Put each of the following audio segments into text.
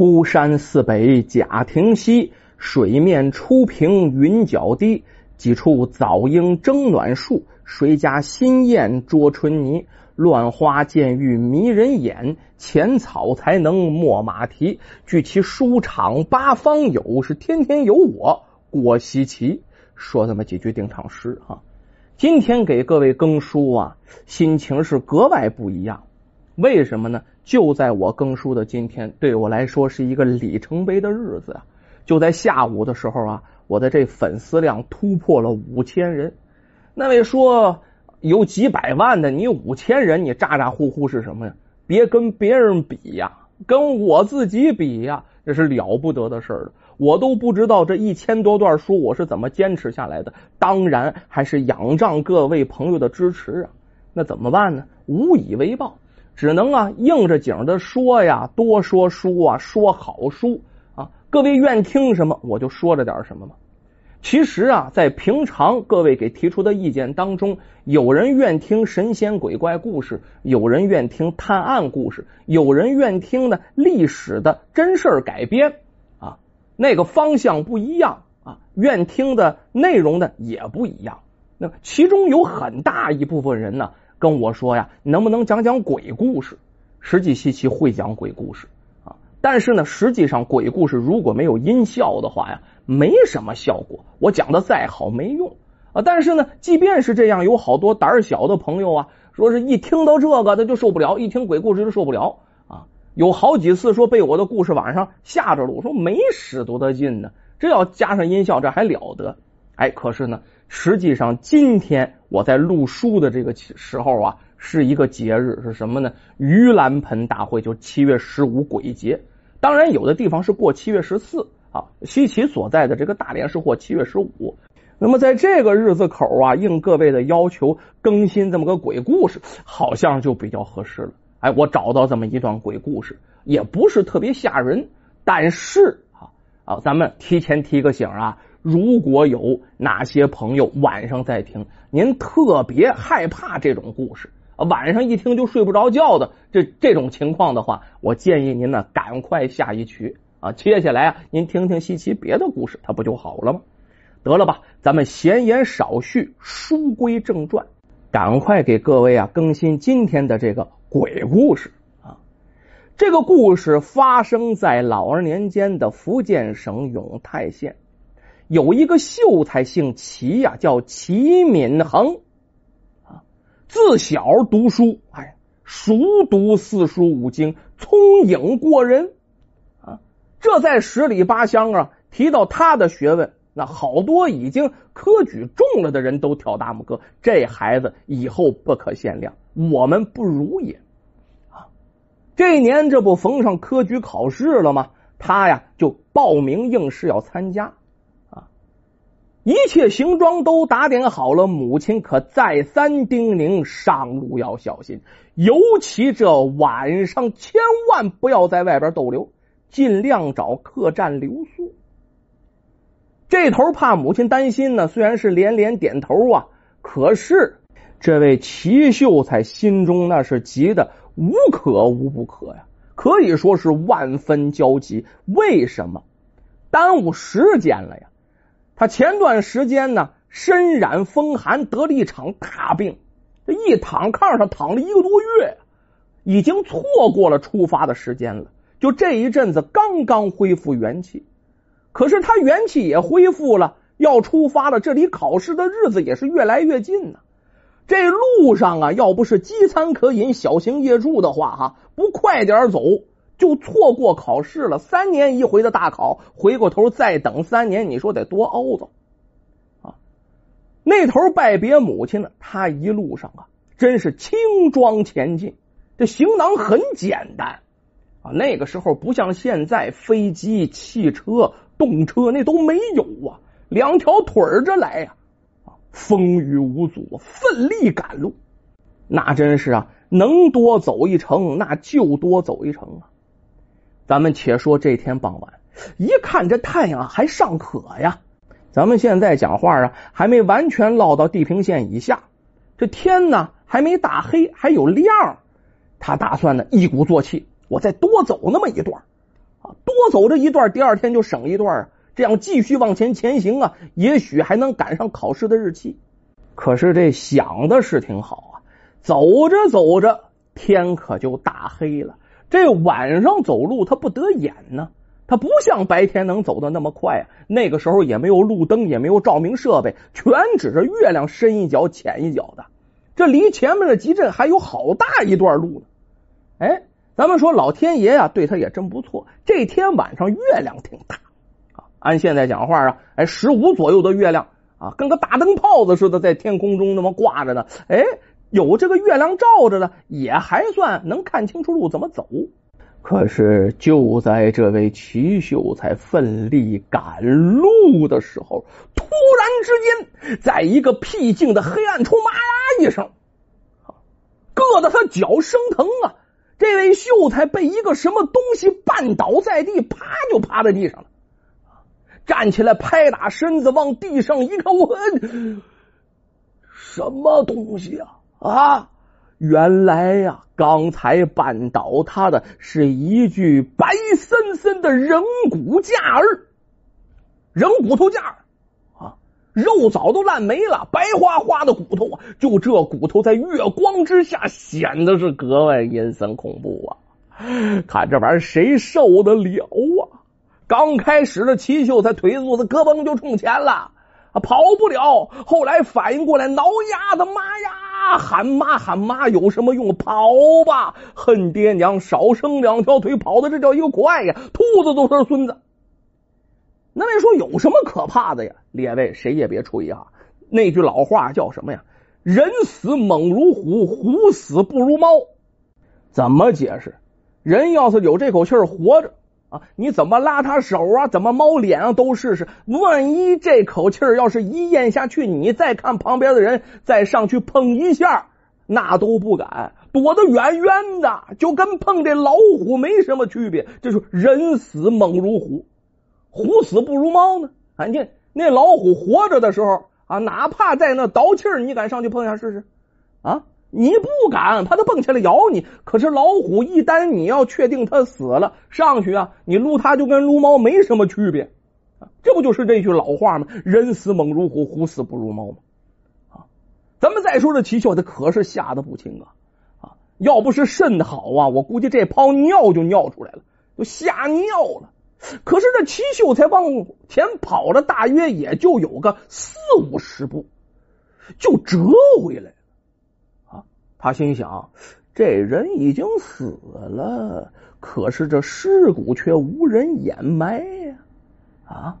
孤山寺北贾亭西，水面初平云脚低。几处早莺争暖树，谁家新燕啄春泥？乱花渐欲迷人眼，浅草才能没马蹄。据其书场八方有，是天天有我过西奇。说这么几句定场诗啊。今天给各位更书啊，心情是格外不一样。为什么呢？就在我更书的今天，对我来说是一个里程碑的日子啊！就在下午的时候啊，我的这粉丝量突破了五千人。那位说有几百万的，你五千人，你咋咋呼呼是什么呀？别跟别人比呀，跟我自己比呀，这是了不得的事儿了。我都不知道这一千多段书我是怎么坚持下来的，当然还是仰仗各位朋友的支持啊！那怎么办呢？无以为报，只能啊硬着景的说呀，多说书啊，说好书啊！各位愿听什么，我就说着点什么嘛。其实啊，在平常各位给提出的意见当中，有人愿听神仙鬼怪故事，有人愿听探案故事，有人愿听呢历史的真事改编啊。那个方向不一样啊，愿听的内容呢也不一样。那其中有很大一部分人呢跟我说呀，能不能讲讲鬼故事？实际西奇会讲鬼故事啊，但是呢，实际上鬼故事如果没有音效的话呀，没什么效果。我讲的再好没用啊。但是呢，即便是这样，有好多胆小的朋友啊，说是一听到这个他就受不了，一听鬼故事就受不了啊。有好几次说被我的故事晚上吓着了，我说没使多大劲呢，这要加上音效这还了得？哎，可是呢，实际上今天我在录书的这个时候啊，是一个节日，是什么呢？盂兰盆大会，就七月十五鬼节。当然，有的地方是过七月十四啊，西岐所在的这个大连是过七月十五。那么在这个日子口啊，应各位的要求更新这么个鬼故事，好像就比较合适了。哎，我找到这么一段鬼故事，也不是特别吓人，但是啊啊，咱们提前提个醒啊，如果有哪些朋友晚上在听，您特别害怕这种故事啊，晚上一听就睡不着觉的这这种情况的话，我建议您呢赶快下一曲啊，接下来啊，您听听西奇别的故事，它不就好了吗？得了吧，咱们闲言少叙，书归正传，赶快给各位啊更新今天的这个。鬼故事啊！这个故事发生在老二年间的福建省永泰县，有一个秀才姓齐呀，叫齐敏恒啊。自小读书，哎，熟读四书五经，聪颖过人啊。这在十里八乡啊，提到他的学问，那好多已经科举中了的人都挑大拇哥。这孩子以后不可限量。我们不如也啊！这年这不逢上科举考试了吗？他呀就报名应试要参加！一切行装都打点好了，母亲可再三叮咛上路要小心，尤其这晚上千万不要在外边逗留，尽量找客栈留宿。这头怕母亲担心呢，虽然是连连点头啊，可是。这位齐秀才心中那是急得无可无不可呀，可以说是万分焦急。为什么耽误时间了呀？他前段时间呢，身染风寒，得了一场大病，这一躺炕上躺了一个多月，已经错过了出发的时间了。就这一阵子，刚刚恢复元气，可是他元气也恢复了，要出发了。这离考试的日子也是越来越近呢。这路上啊，要不是饥餐可饮，小行夜住的话，哈，不快点走，就错过考试了。三年一回的大考，回过头再等三年，你说得多凹糟啊！那头拜别母亲呢，他一路上啊，真是轻装前进，这行囊很简单啊。那个时候不像现在，飞机、汽车、动车那都没有啊，两条腿着来呀。风雨无阻，奋力赶路，那真是啊，能多走一程，那就多走一程啊。咱们且说这天傍晚，一看这太阳还尚可呀。咱们现在讲话啊，还没完全落到地平线以下，这天呢还没大黑，还有亮。他打算呢一鼓作气，我再多走那么一段啊，多走这一段，第二天就省一段啊，这样继续往前前行啊，也许还能赶上考试的日期。可是这想的是挺好啊，走着走着，天可就大黑了。这晚上走路他不得眼呢，他不像白天能走的那么快啊。那个时候也没有路灯，也没有照明设备，全指着月亮深一脚浅一脚的。这离前面的集镇还有好大一段路呢。哎，咱们说老天爷呀，对他也真不错。这天晚上月亮挺大啊，按现在讲话啊，哎，十五左右的月亮啊，跟个大灯泡子似的在天空中那么挂着呢。哎，有这个月亮照着呢，也还算能看清楚路怎么走。可是就在这位齐秀才奋力赶路的时候，突然之间，在一个僻静的黑暗处，妈呀一声，硌得他脚生疼啊！这位秀才被一个什么东西绊倒在地，啪就趴在地上了。站起来，拍打身子，往地上一看，我什么东西啊？啊！原来呀，刚才绊倒他的是一具白森森的人骨架儿，人骨头架儿啊，肉早都烂没了，白花花的骨头啊，就这骨头在月光之下显得是格外阴森恐怖啊！看这玩意儿谁受得了啊？刚开始的齐秀才腿肚子咯嘣就冲前了。跑不了！后来反应过来，挠丫子，妈呀，喊妈喊妈有什么用？跑吧，恨爹娘少生两条腿，跑的这叫一个快呀！兔子都是孙子。那位说有什么可怕的呀？列位谁也别吹啊！那句老话叫什么呀？人死猛如虎，虎死不如猫。怎么解释？人要是有这口气活着。啊！你怎么拉他手啊？怎么猫脸啊？都试试。万一这口气要是一咽下去，你再看旁边的人再上去碰一下，那都不敢，躲得远远的，就跟碰这老虎没什么区别。这是人死猛如虎，虎死不如猫呢。啊，你那老虎活着的时候啊，哪怕在那倒气，你敢上去碰一下试试？啊？你不敢，怕他蹦起来咬你。可是老虎一旦你要确定它死了，上去啊，你撸它就跟撸猫没什么区别这不就是这句老话吗？人死猛如虎，虎死不如猫吗？啊，咱们再说这齐秀，他可是吓得不轻啊啊！要不是肾好啊，我估计这泡尿就尿出来了，就吓尿了。可是这齐秀才往前跑了，大约也就有个四五十步，就折回来。他心想：这人已经死了，可是这尸骨却无人掩埋呀！啊，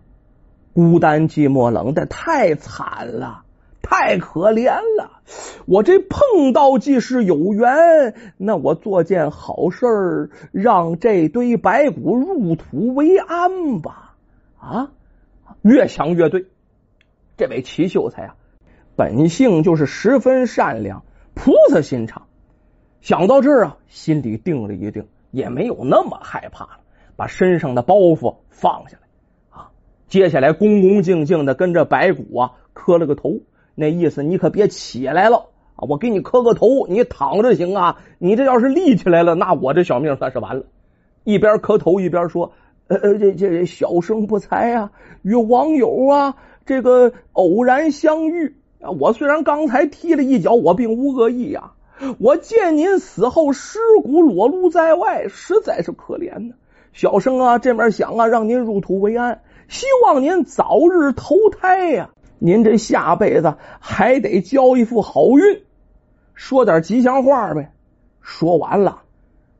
孤单寂寞冷的，太惨了，太可怜了。我这碰到既是有缘，那我做件好事让这堆白骨入土为安吧！啊，越想越对。这位齐秀才啊，本性就是十分善良。菩萨心肠，想到这儿啊，心里定了一定，也没有那么害怕了，把身上的包袱放下来啊。接下来恭恭敬敬的跟着白骨啊磕了个头，那意思你可别起来了啊，我给你磕个头，你躺着行啊。你这要是立起来了，那我这小命算是完了。一边磕头一边说：“呃呃，这这小生不才啊，与网友啊这个偶然相遇。”啊！我虽然刚才踢了一脚，我并无恶意呀。我见您死后尸骨裸露在外，实在是可怜呢。小生啊，这面想啊，让您入土为安，希望您早日投胎呀。您这下辈子还得交一副好运，说点吉祥话呗。说完了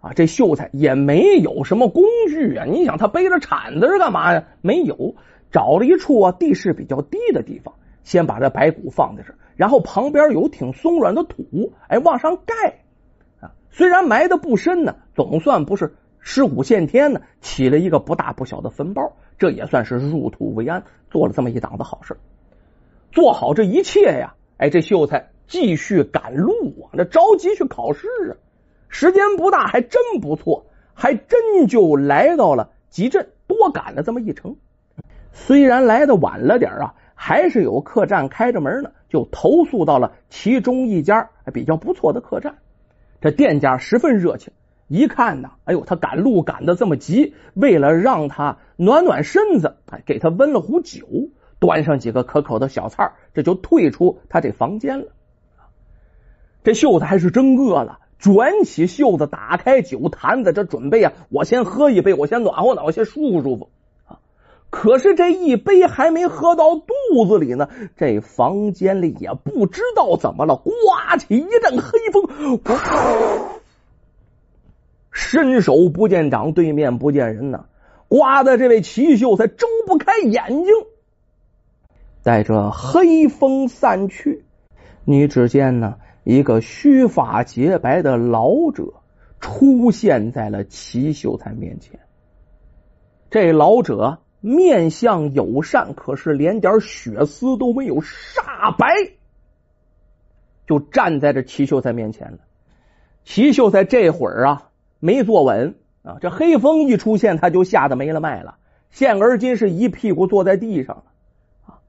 啊，这秀才也没有什么工具啊。你想他背着铲子是干嘛呀？没有，找了一处啊地势比较低的地方。先把这白骨放在这儿，然后旁边有挺松软的土，哎，往上盖啊。虽然埋的不深呢，总算不是尸骨见天呢，起了一个不大不小的坟包，这也算是入土为安，做了这么一档子好事。做好这一切呀，哎，这秀才继续赶路啊，这着急去考试啊。时间不大，还真不错，还真就来到了集镇，多赶了这么一程。虽然来的晚了点啊。还是有客栈开着门呢，就投宿到了其中一家比较不错的客栈。这店家十分热情，一看呢，哎呦，他赶路赶的这么急，为了让他暖暖身子，哎，给他温了壶酒，端上几个可口的小菜，这就退出他这房间了。这秀才还是真饿了，卷起袖子，打开酒坛子，这准备啊，我先喝一杯，我先暖和暖和，先舒服舒服。可是这一杯还没喝到肚子里呢，这房间里也不知道怎么了，刮起一阵黑风。伸手不见掌，对面不见人呐！刮的这位齐秀才睁不开眼睛。待这黑风散去，你只见呢一个须发洁白的老者出现在了齐秀才面前。这老者面相友善，可是连点血丝都没有，煞白，就站在这齐秀才面前了。齐秀才这会儿啊。没坐稳啊！这黑风一出现，他就吓得没了脉了，现而今是一屁股坐在地上了啊！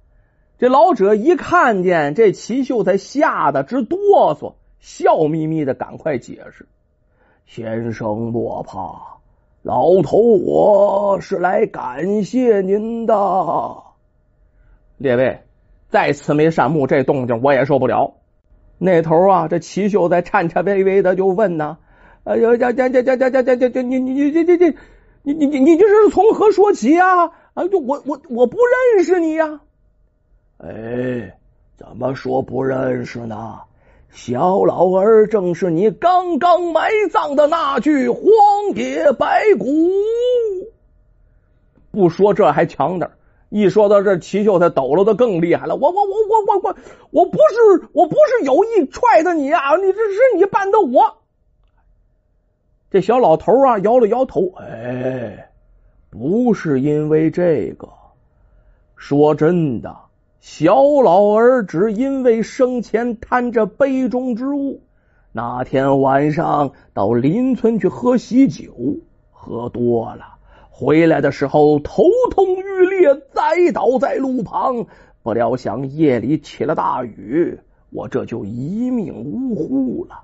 这老者一看见这齐秀才，吓得直哆嗦，笑眯眯的赶快解释：“先生莫怕，老头我是来感谢您的。”列位再慈眉善目，这动静我也受不了。那头啊，这齐秀才颤颤巍巍的就问呢。哎呦，这这这这这这这这你你你这这这你你你你这是从何说起啊？啊，就我我我不认识你呀！哎，怎么说不认识呢？小老儿正是你刚刚埋葬的那具荒野白骨。不说这还强点一说到这，齐秀才抖搂的更厉害了。我我我我我我我不是我不是有意踹的你啊！你这是你办的我。这小老头啊，摇了摇头，哎，不是因为这个。说真的，小老儿只因为生前贪着杯中之物，那天晚上到邻村去喝喜酒，喝多了，回来的时候头痛欲裂，栽倒在路旁。不料想夜里起了大雨，我这就一命呜呼了。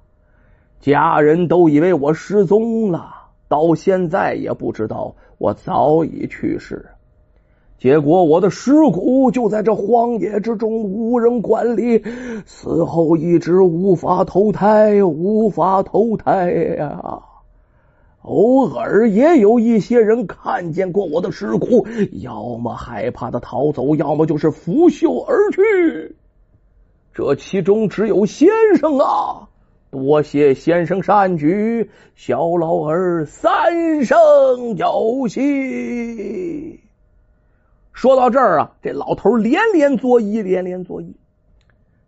家人都以为我失踪了，到现在也不知道我早已去世。结果我的尸骨就在这荒野之中，无人管理，死后一直无法投胎，无法投胎呀！偶尔也有一些人看见过我的尸骨，要么害怕的逃走，要么就是拂袖而去。这其中只有先生啊！多谢先生善举，小老儿三生有幸。说到这儿啊，这老头连连作揖，连连作揖。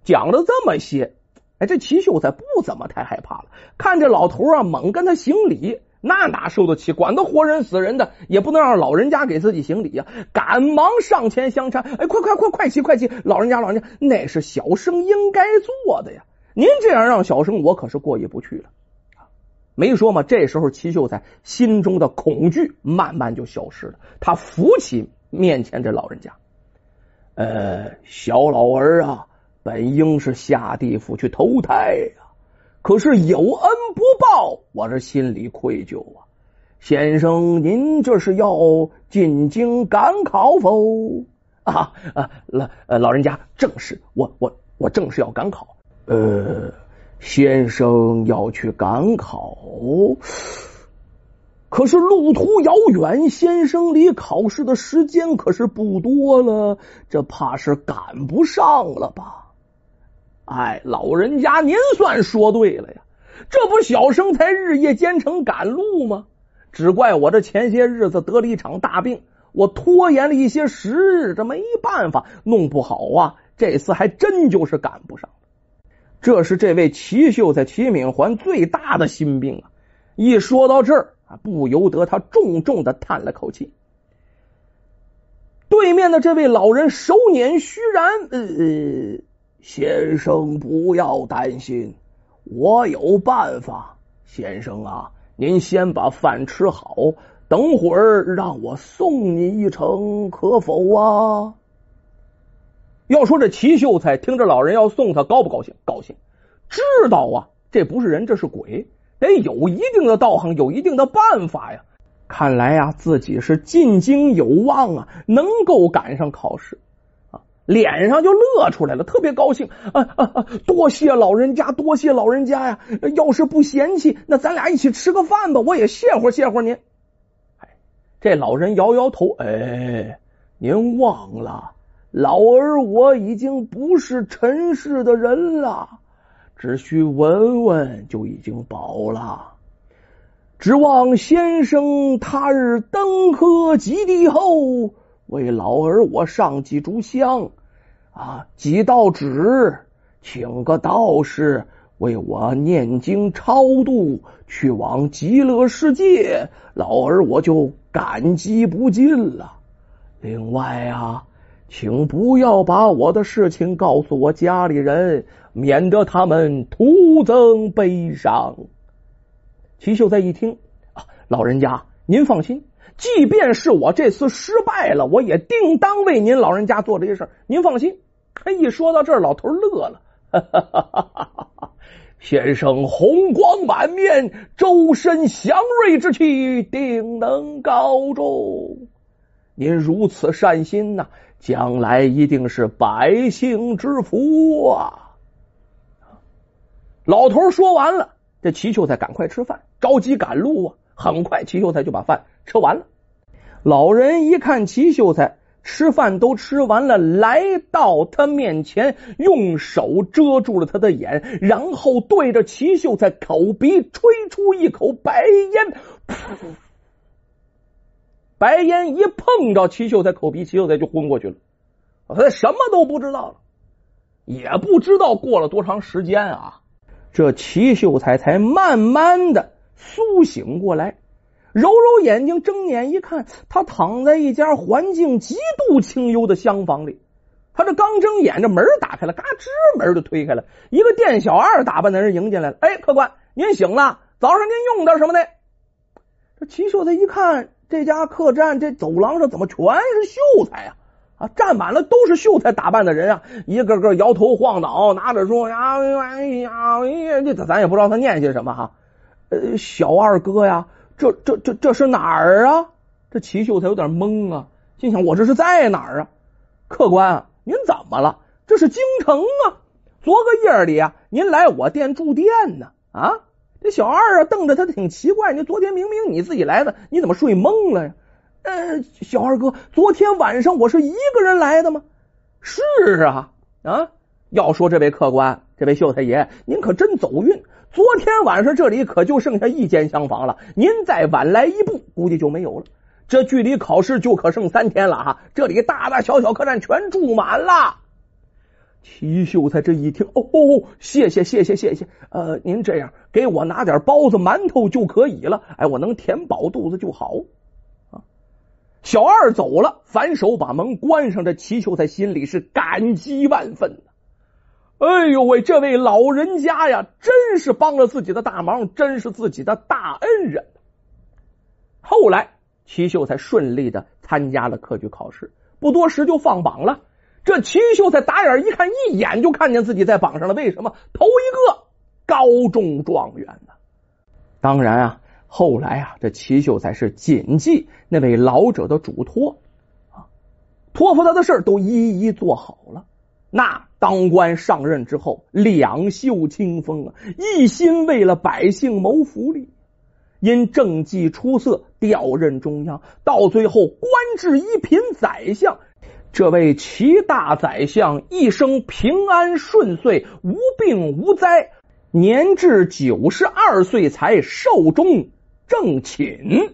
讲了这么些，哎，这齐秀才不怎么太害怕了。看这老头啊，猛跟他行礼，那哪受得起？管他活人死人的，也不能让老人家给自己行礼呀！赶忙上前相搀，哎，快快快，快起快起！老人家，老人家，那是小生应该做的呀。您这样让小生我可是过意不去了没说嘛。这时候齐秀才心中的恐惧慢慢就消失了，他扶起面前这老人家，呃，小老儿啊，本应是下地府去投胎呀，可是有恩不报，我这心里愧疚啊。先生，您这是要进京赶考否？啊啊，老老人家正是我我我正是要赶考。呃，先生要去赶考，可是路途遥远，先生离考试的时间可是不多了，这怕是赶不上了吧？哎，老人家，您算说对了呀，这不小生才日夜兼程赶路吗？只怪我这前些日子得了一场大病，我拖延了一些时日，这没办法，弄不好啊，这次还真就是赶不上。这是这位齐秀才齐敏环最大的心病啊！一说到这儿不由得他重重的叹了口气。对面的这位老人手捻虚髯，呃，先生不要担心，我有办法。先生啊，您先把饭吃好，等会儿让我送你一程，可否啊？要说这齐秀才听着老人要送他，高不高兴？高兴，知道啊，这不是人，这是鬼。得有一定的道行，有一定的办法呀。看来呀，自己是进京有望啊，能够赶上考试啊，脸上就乐出来了，特别高兴啊啊啊！多谢老人家，多谢老人家呀！要是不嫌弃，那咱俩一起吃个饭吧，我也谢乎谢乎您。哎，这老人摇摇头，哎，您忘了，老儿我已经不是尘世的人了，只需闻闻就已经饱了。指望先生他日登科及第后，为老儿我上几炷香啊，几道纸，请个道士为我念经超度，去往极乐世界，老儿我就感激不尽了。另外啊，请不要把我的事情告诉我家里人，免得他们徒增悲伤。齐秀才一听，啊，老人家，您放心，即便是我这次失败了，我也定当为您老人家做这些事。您放心。他一说到这儿，老头乐了，哈哈哈哈哈！先生红光满面，周身祥瑞之气，定能高中。您如此善心呐，将来一定是百姓之福啊！老头说完了。这齐秀才赶快吃饭，着急赶路啊！很快，齐秀才就把饭吃完了。老人一看齐秀才吃饭都吃完了，来到他面前，用手遮住了他的眼，然后对着齐秀才口鼻吹出一口白烟，噗白烟一碰着齐秀才口鼻，齐秀才就昏过去了。他什么都不知道了，也不知道过了多长时间啊。这齐秀才才慢慢的苏醒过来，揉揉眼睛，睁眼一看，他躺在一家环境极度清幽的厢房里。他这刚睁眼，这门打开了，嘎吱，门就推开了，一个店小二打扮的人迎进来了。哎，客官，您醒了？早上您用点什么呢？这齐秀才一看，这家客栈这走廊上怎么全是秀才啊？啊，站满了都是秀才打扮的人啊，一个个摇头晃脑，拿着说呀，哎呀，哎这咱也不知道他念些什么哈。呃，小二哥呀，这这这这是哪儿啊？这齐秀才有点懵啊，心想我这是在哪儿啊？客官，您怎么了？这是京城啊！昨个夜里啊，您来我店住店呢。啊，这小二啊，瞪着他挺奇怪，你昨天明明你自己来的，你怎么睡懵了呀？呃，小二哥，昨天晚上我是一个人来的吗？是啊，啊，要说这位客官，这位秀才爷，您可真走运。昨天晚上这里可就剩下一间厢房了，您再晚来一步，估计就没有了。这距离考试就可剩三天了哈，这里大大小小客栈全住满了。齐秀才这一听，哦哦，谢谢谢谢谢谢，呃，您这样给我拿点包子馒头就可以了，哎，我能填饱肚子就好。啊小二走了，反手把门关上。这齐秀才心里是感激万分哎呦喂，这位老人家呀，真是帮了自己的大忙，真是自己的大恩人。后来，齐秀才顺利的参加了科举考试，不多时就放榜了。这齐秀才打眼一看，一眼就看见自己在榜上了。为什么？头一个高中状元呢？当然啊。后来啊，这齐秀才是谨记那位老者的嘱托啊，托付他的事都一一做好了。那当官上任之后，两袖清风啊，一心为了百姓谋福利。因政绩出色，调任中央，到最后官至一品宰相。这位齐大宰相一生平安顺遂，无病无灾，年至九十二岁才寿终。正寝。